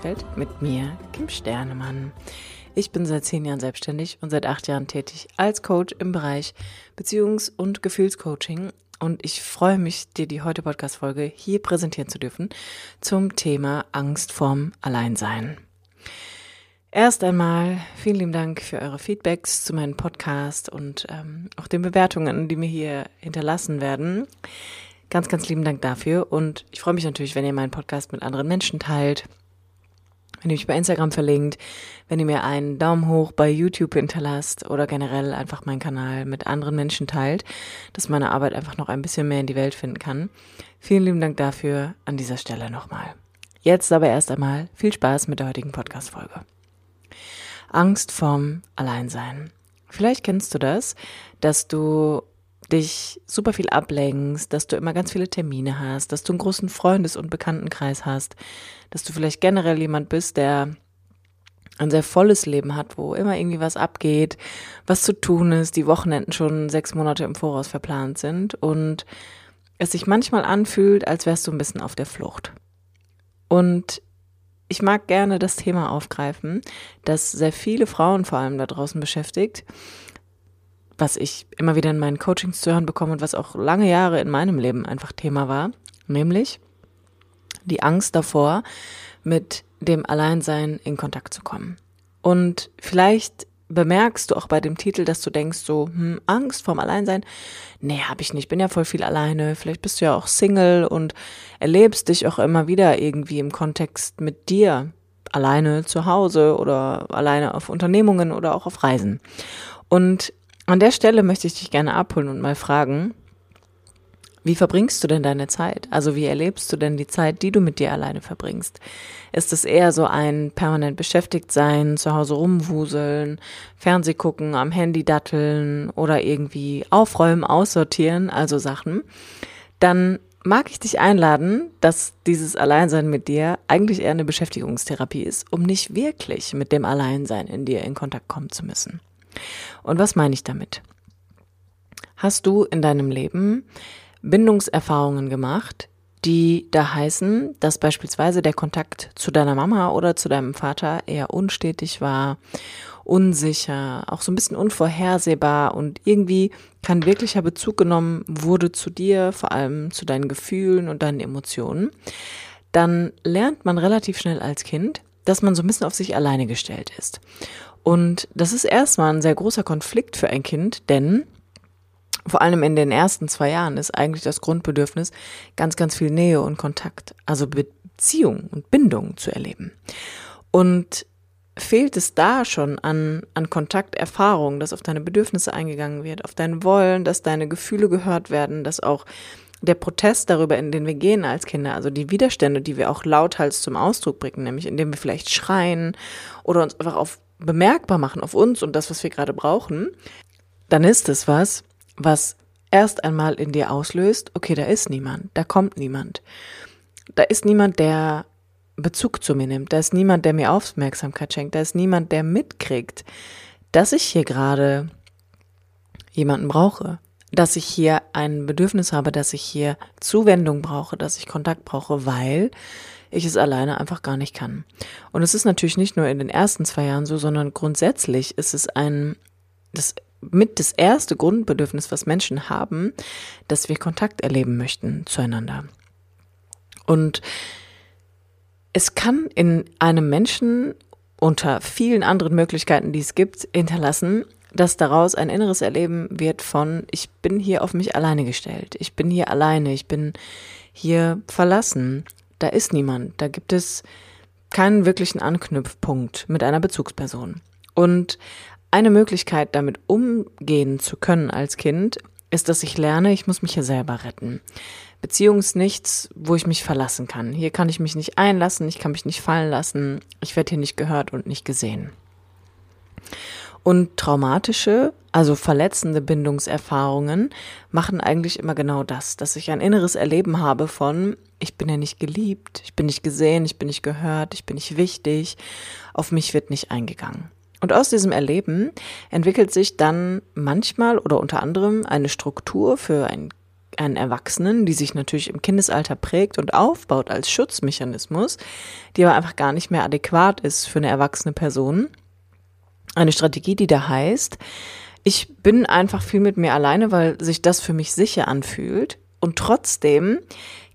Podcast-Welt mit mir, Kim Sternemann. Ich bin seit zehn Jahren selbstständig und seit acht Jahren tätig als Coach im Bereich Beziehungs- und Gefühlscoaching. Und ich freue mich, dir die heute Podcast-Folge hier präsentieren zu dürfen zum Thema Angst vorm Alleinsein. Erst einmal vielen lieben Dank für eure Feedbacks zu meinem Podcast und ähm, auch den Bewertungen, die mir hier hinterlassen werden. Ganz, ganz lieben Dank dafür. Und ich freue mich natürlich, wenn ihr meinen Podcast mit anderen Menschen teilt, wenn ihr mich bei Instagram verlinkt, wenn ihr mir einen Daumen hoch bei YouTube hinterlasst oder generell einfach meinen Kanal mit anderen Menschen teilt, dass meine Arbeit einfach noch ein bisschen mehr in die Welt finden kann. Vielen lieben Dank dafür an dieser Stelle nochmal. Jetzt aber erst einmal viel Spaß mit der heutigen Podcast-Folge. Angst vorm Alleinsein. Vielleicht kennst du das, dass du dich super viel ablenkst, dass du immer ganz viele Termine hast, dass du einen großen Freundes- und Bekanntenkreis hast, dass du vielleicht generell jemand bist, der ein sehr volles Leben hat, wo immer irgendwie was abgeht, was zu tun ist, die Wochenenden schon sechs Monate im Voraus verplant sind und es sich manchmal anfühlt, als wärst du ein bisschen auf der Flucht. Und ich mag gerne das Thema aufgreifen, das sehr viele Frauen vor allem da draußen beschäftigt, was ich immer wieder in meinen Coachings zu hören bekomme und was auch lange Jahre in meinem Leben einfach Thema war, nämlich die Angst davor, mit dem Alleinsein in Kontakt zu kommen. Und vielleicht bemerkst du auch bei dem Titel, dass du denkst so, hm, Angst vorm Alleinsein? Nee, hab ich nicht. Bin ja voll viel alleine. Vielleicht bist du ja auch Single und erlebst dich auch immer wieder irgendwie im Kontext mit dir. Alleine zu Hause oder alleine auf Unternehmungen oder auch auf Reisen. Und an der Stelle möchte ich dich gerne abholen und mal fragen, wie verbringst du denn deine Zeit? Also wie erlebst du denn die Zeit, die du mit dir alleine verbringst? Ist es eher so ein permanent beschäftigt sein, zu Hause rumwuseln, Fernseh gucken, am Handy datteln oder irgendwie aufräumen, aussortieren, also Sachen? Dann mag ich dich einladen, dass dieses Alleinsein mit dir eigentlich eher eine Beschäftigungstherapie ist, um nicht wirklich mit dem Alleinsein in dir in Kontakt kommen zu müssen. Und was meine ich damit? Hast du in deinem Leben Bindungserfahrungen gemacht, die da heißen, dass beispielsweise der Kontakt zu deiner Mama oder zu deinem Vater eher unstetig war, unsicher, auch so ein bisschen unvorhersehbar und irgendwie kein wirklicher Bezug genommen wurde zu dir, vor allem zu deinen Gefühlen und deinen Emotionen, dann lernt man relativ schnell als Kind, dass man so ein bisschen auf sich alleine gestellt ist. Und das ist erstmal ein sehr großer Konflikt für ein Kind, denn vor allem in den ersten zwei Jahren ist eigentlich das Grundbedürfnis, ganz, ganz viel Nähe und Kontakt, also Beziehung und Bindung zu erleben. Und fehlt es da schon an, an Kontakterfahrung, dass auf deine Bedürfnisse eingegangen wird, auf dein Wollen, dass deine Gefühle gehört werden, dass auch der Protest darüber, in den wir gehen als Kinder, also die Widerstände, die wir auch lauthals zum Ausdruck bringen, nämlich indem wir vielleicht schreien oder uns einfach auf bemerkbar machen auf uns und das, was wir gerade brauchen, dann ist es was, was erst einmal in dir auslöst, okay, da ist niemand, da kommt niemand. Da ist niemand, der Bezug zu mir nimmt, da ist niemand, der mir Aufmerksamkeit schenkt, da ist niemand, der mitkriegt, dass ich hier gerade jemanden brauche, dass ich hier ein Bedürfnis habe, dass ich hier Zuwendung brauche, dass ich Kontakt brauche, weil ich es alleine einfach gar nicht kann. Und es ist natürlich nicht nur in den ersten zwei Jahren so, sondern grundsätzlich ist es ein, das mit das erste Grundbedürfnis, was Menschen haben, dass wir Kontakt erleben möchten zueinander. Und es kann in einem Menschen unter vielen anderen Möglichkeiten, die es gibt, hinterlassen, dass daraus ein inneres Erleben wird von, ich bin hier auf mich alleine gestellt, ich bin hier alleine, ich bin hier verlassen, da ist niemand, da gibt es keinen wirklichen Anknüpfpunkt mit einer Bezugsperson. Und eine Möglichkeit, damit umgehen zu können als Kind, ist, dass ich lerne, ich muss mich hier selber retten. Beziehung ist nichts, wo ich mich verlassen kann. Hier kann ich mich nicht einlassen, ich kann mich nicht fallen lassen, ich werde hier nicht gehört und nicht gesehen. Und traumatische, also verletzende Bindungserfahrungen machen eigentlich immer genau das, dass ich ein inneres Erleben habe von, ich bin ja nicht geliebt, ich bin nicht gesehen, ich bin nicht gehört, ich bin nicht wichtig, auf mich wird nicht eingegangen. Und aus diesem Erleben entwickelt sich dann manchmal oder unter anderem eine Struktur für ein, einen Erwachsenen, die sich natürlich im Kindesalter prägt und aufbaut als Schutzmechanismus, die aber einfach gar nicht mehr adäquat ist für eine erwachsene Person. Eine Strategie, die da heißt, ich bin einfach viel mit mir alleine, weil sich das für mich sicher anfühlt. Und trotzdem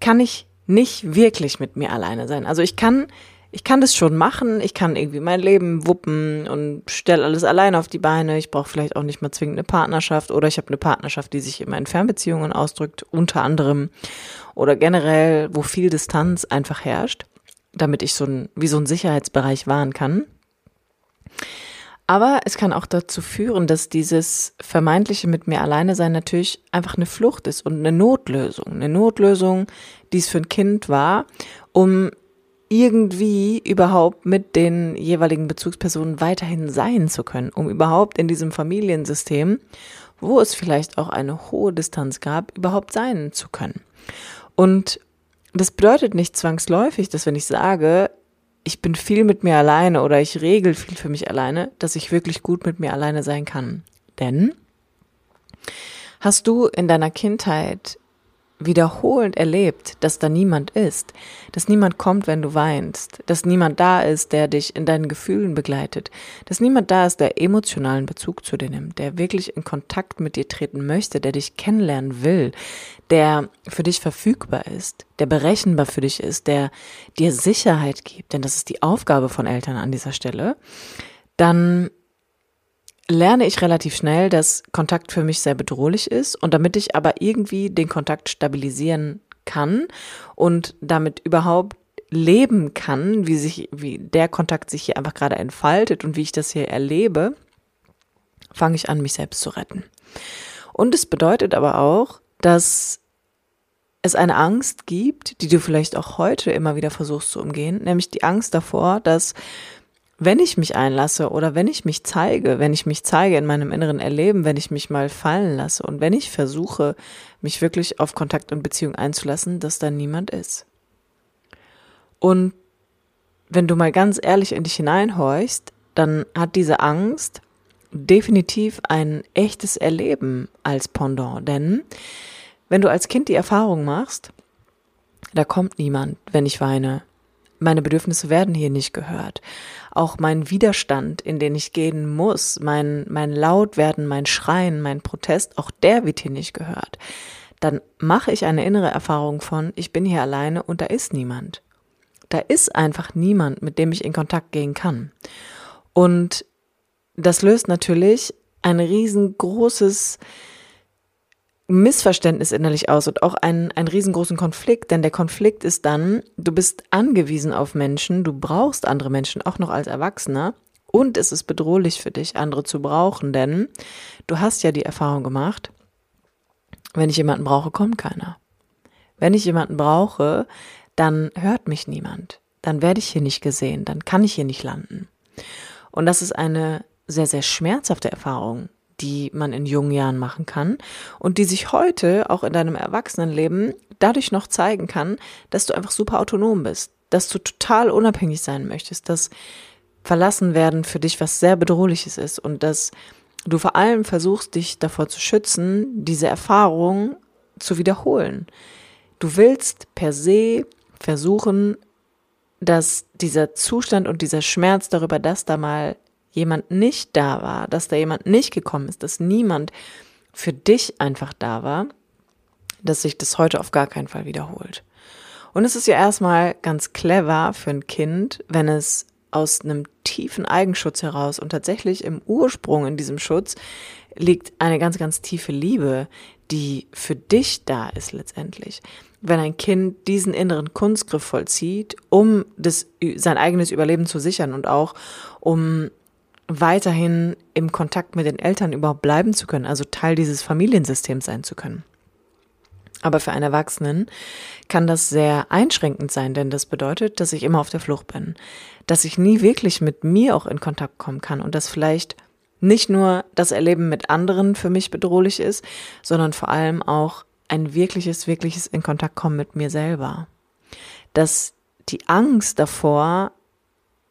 kann ich nicht wirklich mit mir alleine sein. Also ich kann, ich kann das schon machen, ich kann irgendwie mein Leben wuppen und stelle alles alleine auf die Beine. Ich brauche vielleicht auch nicht mal zwingend eine Partnerschaft oder ich habe eine Partnerschaft, die sich in meinen Fernbeziehungen ausdrückt, unter anderem oder generell, wo viel Distanz einfach herrscht, damit ich so ein, wie so ein Sicherheitsbereich wahren kann. Aber es kann auch dazu führen, dass dieses vermeintliche mit mir alleine sein natürlich einfach eine Flucht ist und eine Notlösung. Eine Notlösung, die es für ein Kind war, um irgendwie überhaupt mit den jeweiligen Bezugspersonen weiterhin sein zu können, um überhaupt in diesem Familiensystem, wo es vielleicht auch eine hohe Distanz gab, überhaupt sein zu können. Und das bedeutet nicht zwangsläufig, dass wenn ich sage, ich bin viel mit mir alleine oder ich regel viel für mich alleine, dass ich wirklich gut mit mir alleine sein kann. Denn hast du in deiner Kindheit wiederholend erlebt, dass da niemand ist, dass niemand kommt, wenn du weinst, dass niemand da ist, der dich in deinen Gefühlen begleitet, dass niemand da ist, der emotionalen Bezug zu dir nimmt, der wirklich in Kontakt mit dir treten möchte, der dich kennenlernen will, der für dich verfügbar ist, der berechenbar für dich ist, der dir Sicherheit gibt, denn das ist die Aufgabe von Eltern an dieser Stelle, dann lerne ich relativ schnell, dass Kontakt für mich sehr bedrohlich ist und damit ich aber irgendwie den Kontakt stabilisieren kann und damit überhaupt leben kann, wie sich, wie der Kontakt sich hier einfach gerade entfaltet und wie ich das hier erlebe, fange ich an, mich selbst zu retten. Und es bedeutet aber auch, dass es eine Angst gibt, die du vielleicht auch heute immer wieder versuchst zu umgehen, nämlich die Angst davor, dass wenn ich mich einlasse oder wenn ich mich zeige, wenn ich mich zeige in meinem inneren Erleben, wenn ich mich mal fallen lasse und wenn ich versuche, mich wirklich auf Kontakt und Beziehung einzulassen, dass da niemand ist. Und wenn du mal ganz ehrlich in dich hineinhorchst, dann hat diese Angst definitiv ein echtes Erleben als Pendant. Denn wenn du als Kind die Erfahrung machst, da kommt niemand, wenn ich weine. Meine Bedürfnisse werden hier nicht gehört auch mein Widerstand, in den ich gehen muss, mein, mein Lautwerden, mein Schreien, mein Protest, auch der wird hier nicht gehört. Dann mache ich eine innere Erfahrung von, ich bin hier alleine und da ist niemand. Da ist einfach niemand, mit dem ich in Kontakt gehen kann. Und das löst natürlich ein riesengroßes Missverständnis innerlich aus und auch einen, einen riesengroßen Konflikt, denn der Konflikt ist dann, du bist angewiesen auf Menschen, du brauchst andere Menschen, auch noch als Erwachsener, und es ist bedrohlich für dich, andere zu brauchen, denn du hast ja die Erfahrung gemacht, wenn ich jemanden brauche, kommt keiner. Wenn ich jemanden brauche, dann hört mich niemand. Dann werde ich hier nicht gesehen, dann kann ich hier nicht landen. Und das ist eine sehr, sehr schmerzhafte Erfahrung, die man in jungen Jahren machen kann und die sich heute auch in deinem Erwachsenenleben dadurch noch zeigen kann, dass du einfach super autonom bist, dass du total unabhängig sein möchtest, dass verlassen werden für dich was sehr bedrohliches ist und dass du vor allem versuchst, dich davor zu schützen, diese Erfahrung zu wiederholen. Du willst per se versuchen, dass dieser Zustand und dieser Schmerz darüber, dass da mal jemand nicht da war, dass da jemand nicht gekommen ist, dass niemand für dich einfach da war, dass sich das heute auf gar keinen Fall wiederholt. Und es ist ja erstmal ganz clever für ein Kind, wenn es aus einem tiefen Eigenschutz heraus und tatsächlich im Ursprung in diesem Schutz liegt eine ganz, ganz tiefe Liebe, die für dich da ist letztendlich. Wenn ein Kind diesen inneren Kunstgriff vollzieht, um das, sein eigenes Überleben zu sichern und auch um weiterhin im Kontakt mit den Eltern überhaupt bleiben zu können, also Teil dieses Familiensystems sein zu können. Aber für einen Erwachsenen kann das sehr einschränkend sein, denn das bedeutet, dass ich immer auf der Flucht bin, dass ich nie wirklich mit mir auch in Kontakt kommen kann und dass vielleicht nicht nur das Erleben mit anderen für mich bedrohlich ist, sondern vor allem auch ein wirkliches, wirkliches in Kontakt kommen mit mir selber. Dass die Angst davor,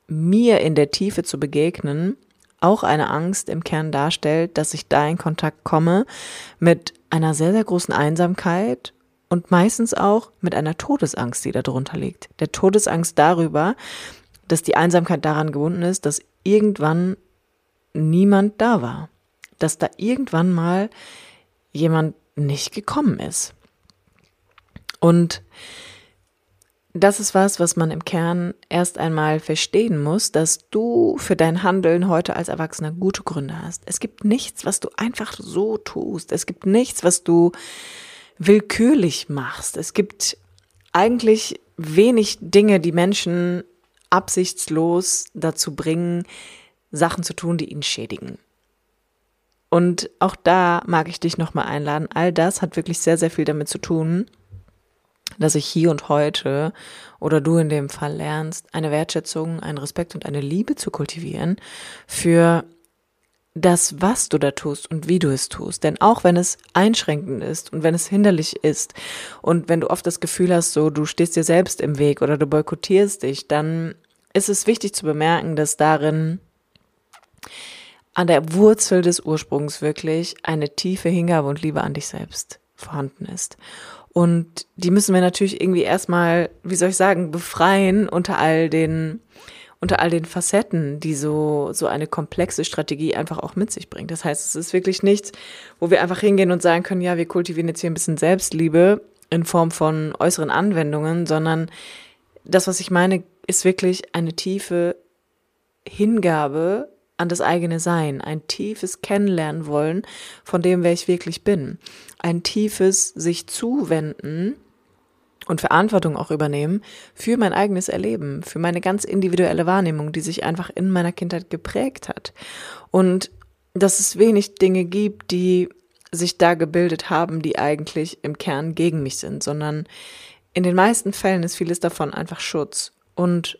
mir in der Tiefe zu begegnen, auch eine Angst im Kern darstellt, dass ich da in Kontakt komme mit einer sehr, sehr großen Einsamkeit und meistens auch mit einer Todesangst, die darunter liegt. Der Todesangst darüber, dass die Einsamkeit daran gebunden ist, dass irgendwann niemand da war. Dass da irgendwann mal jemand nicht gekommen ist. Und das ist was, was man im Kern erst einmal verstehen muss, dass du für dein Handeln heute als Erwachsener gute Gründe hast. Es gibt nichts, was du einfach so tust. Es gibt nichts, was du willkürlich machst. Es gibt eigentlich wenig Dinge, die Menschen absichtslos dazu bringen, Sachen zu tun, die ihn schädigen. Und auch da mag ich dich nochmal einladen. All das hat wirklich sehr, sehr viel damit zu tun, dass ich hier und heute oder du in dem Fall lernst, eine Wertschätzung, einen Respekt und eine Liebe zu kultivieren für das, was du da tust und wie du es tust. Denn auch wenn es einschränkend ist und wenn es hinderlich ist und wenn du oft das Gefühl hast, so du stehst dir selbst im Weg oder du boykottierst dich, dann ist es wichtig zu bemerken, dass darin an der Wurzel des Ursprungs wirklich eine tiefe Hingabe und Liebe an dich selbst vorhanden ist. Und die müssen wir natürlich irgendwie erstmal, wie soll ich sagen, befreien unter all den, unter all den Facetten, die so, so eine komplexe Strategie einfach auch mit sich bringt. Das heißt, es ist wirklich nichts, wo wir einfach hingehen und sagen können, ja, wir kultivieren jetzt hier ein bisschen Selbstliebe in Form von äußeren Anwendungen, sondern das, was ich meine, ist wirklich eine tiefe Hingabe an das eigene Sein, ein tiefes Kennenlernen wollen von dem, wer ich wirklich bin, ein tiefes sich zuwenden und Verantwortung auch übernehmen für mein eigenes Erleben, für meine ganz individuelle Wahrnehmung, die sich einfach in meiner Kindheit geprägt hat. Und dass es wenig Dinge gibt, die sich da gebildet haben, die eigentlich im Kern gegen mich sind, sondern in den meisten Fällen ist vieles davon einfach Schutz. Und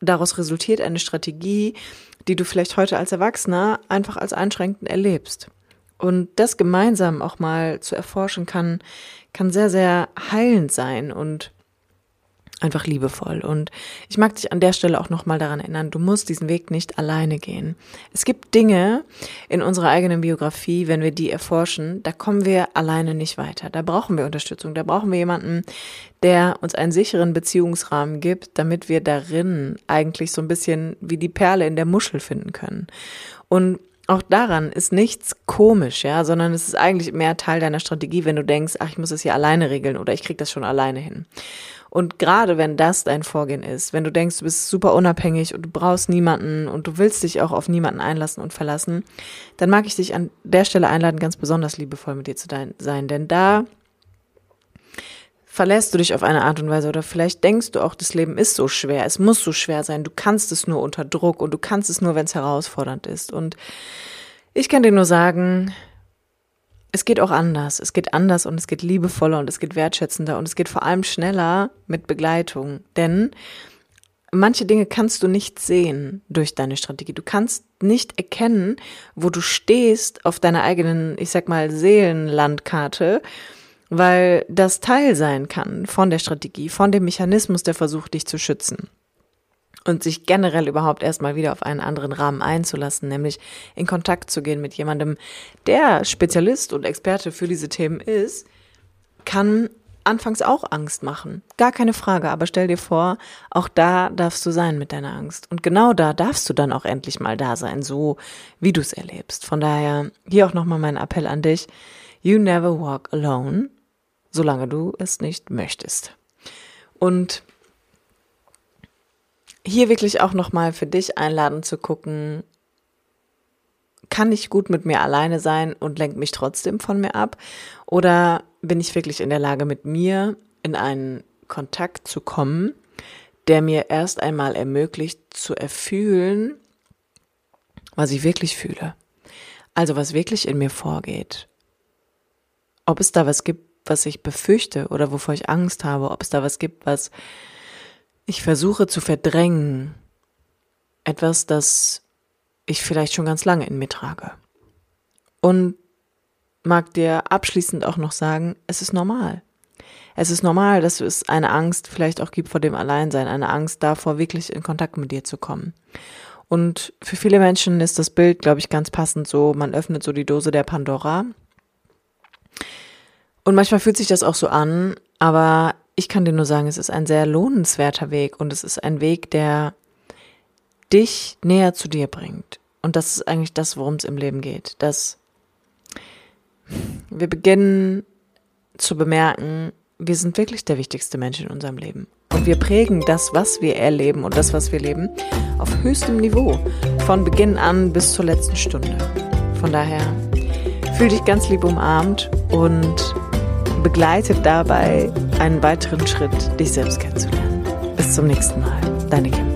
daraus resultiert eine Strategie, die du vielleicht heute als Erwachsener einfach als einschränkend erlebst. Und das gemeinsam auch mal zu erforschen kann, kann sehr, sehr heilend sein und einfach liebevoll. Und ich mag dich an der Stelle auch nochmal daran erinnern, du musst diesen Weg nicht alleine gehen. Es gibt Dinge in unserer eigenen Biografie, wenn wir die erforschen, da kommen wir alleine nicht weiter. Da brauchen wir Unterstützung. Da brauchen wir jemanden, der uns einen sicheren Beziehungsrahmen gibt, damit wir darin eigentlich so ein bisschen wie die Perle in der Muschel finden können. Und auch daran ist nichts komisch, ja, sondern es ist eigentlich mehr Teil deiner Strategie, wenn du denkst, ach, ich muss es hier alleine regeln oder ich krieg das schon alleine hin. Und gerade wenn das dein Vorgehen ist, wenn du denkst, du bist super unabhängig und du brauchst niemanden und du willst dich auch auf niemanden einlassen und verlassen, dann mag ich dich an der Stelle einladen, ganz besonders liebevoll mit dir zu sein. Denn da verlässt du dich auf eine Art und Weise oder vielleicht denkst du auch, das Leben ist so schwer, es muss so schwer sein, du kannst es nur unter Druck und du kannst es nur, wenn es herausfordernd ist. Und ich kann dir nur sagen, es geht auch anders. Es geht anders und es geht liebevoller und es geht wertschätzender und es geht vor allem schneller mit Begleitung. Denn manche Dinge kannst du nicht sehen durch deine Strategie. Du kannst nicht erkennen, wo du stehst auf deiner eigenen, ich sag mal, Seelenlandkarte, weil das Teil sein kann von der Strategie, von dem Mechanismus, der versucht, dich zu schützen und sich generell überhaupt erstmal wieder auf einen anderen Rahmen einzulassen, nämlich in Kontakt zu gehen mit jemandem, der Spezialist und Experte für diese Themen ist, kann anfangs auch Angst machen. Gar keine Frage, aber stell dir vor, auch da darfst du sein mit deiner Angst. Und genau da darfst du dann auch endlich mal da sein, so wie du es erlebst. Von daher hier auch nochmal mein Appell an dich. You never walk alone, solange du es nicht möchtest. Und hier wirklich auch nochmal für dich einladen zu gucken, kann ich gut mit mir alleine sein und lenke mich trotzdem von mir ab? Oder bin ich wirklich in der Lage, mit mir in einen Kontakt zu kommen, der mir erst einmal ermöglicht zu erfühlen, was ich wirklich fühle? Also was wirklich in mir vorgeht. Ob es da was gibt, was ich befürchte oder wovor ich Angst habe, ob es da was gibt, was ich versuche zu verdrängen etwas, das ich vielleicht schon ganz lange in mir trage. Und mag dir abschließend auch noch sagen, es ist normal. Es ist normal, dass es eine Angst vielleicht auch gibt vor dem Alleinsein, eine Angst davor, wirklich in Kontakt mit dir zu kommen. Und für viele Menschen ist das Bild, glaube ich, ganz passend so, man öffnet so die Dose der Pandora Und manchmal fühlt sich das auch so an, aber ich kann dir nur sagen, es ist ein sehr lohnenswerter Weg und es ist ein Weg, der dich näher zu dir bringt. Und das ist eigentlich das, worum es im Leben geht. Dass wir beginnen zu bemerken, wir sind wirklich der wichtigste Mensch in unserem Leben. Und wir prägen das, was wir erleben und das, was wir leben, auf höchstem Niveau. Von Beginn an bis zur letzten Stunde. Von daher fühl dich ganz lieb umarmt und begleitet dabei einen weiteren Schritt, dich selbst kennenzulernen. Bis zum nächsten Mal. Deine Kim.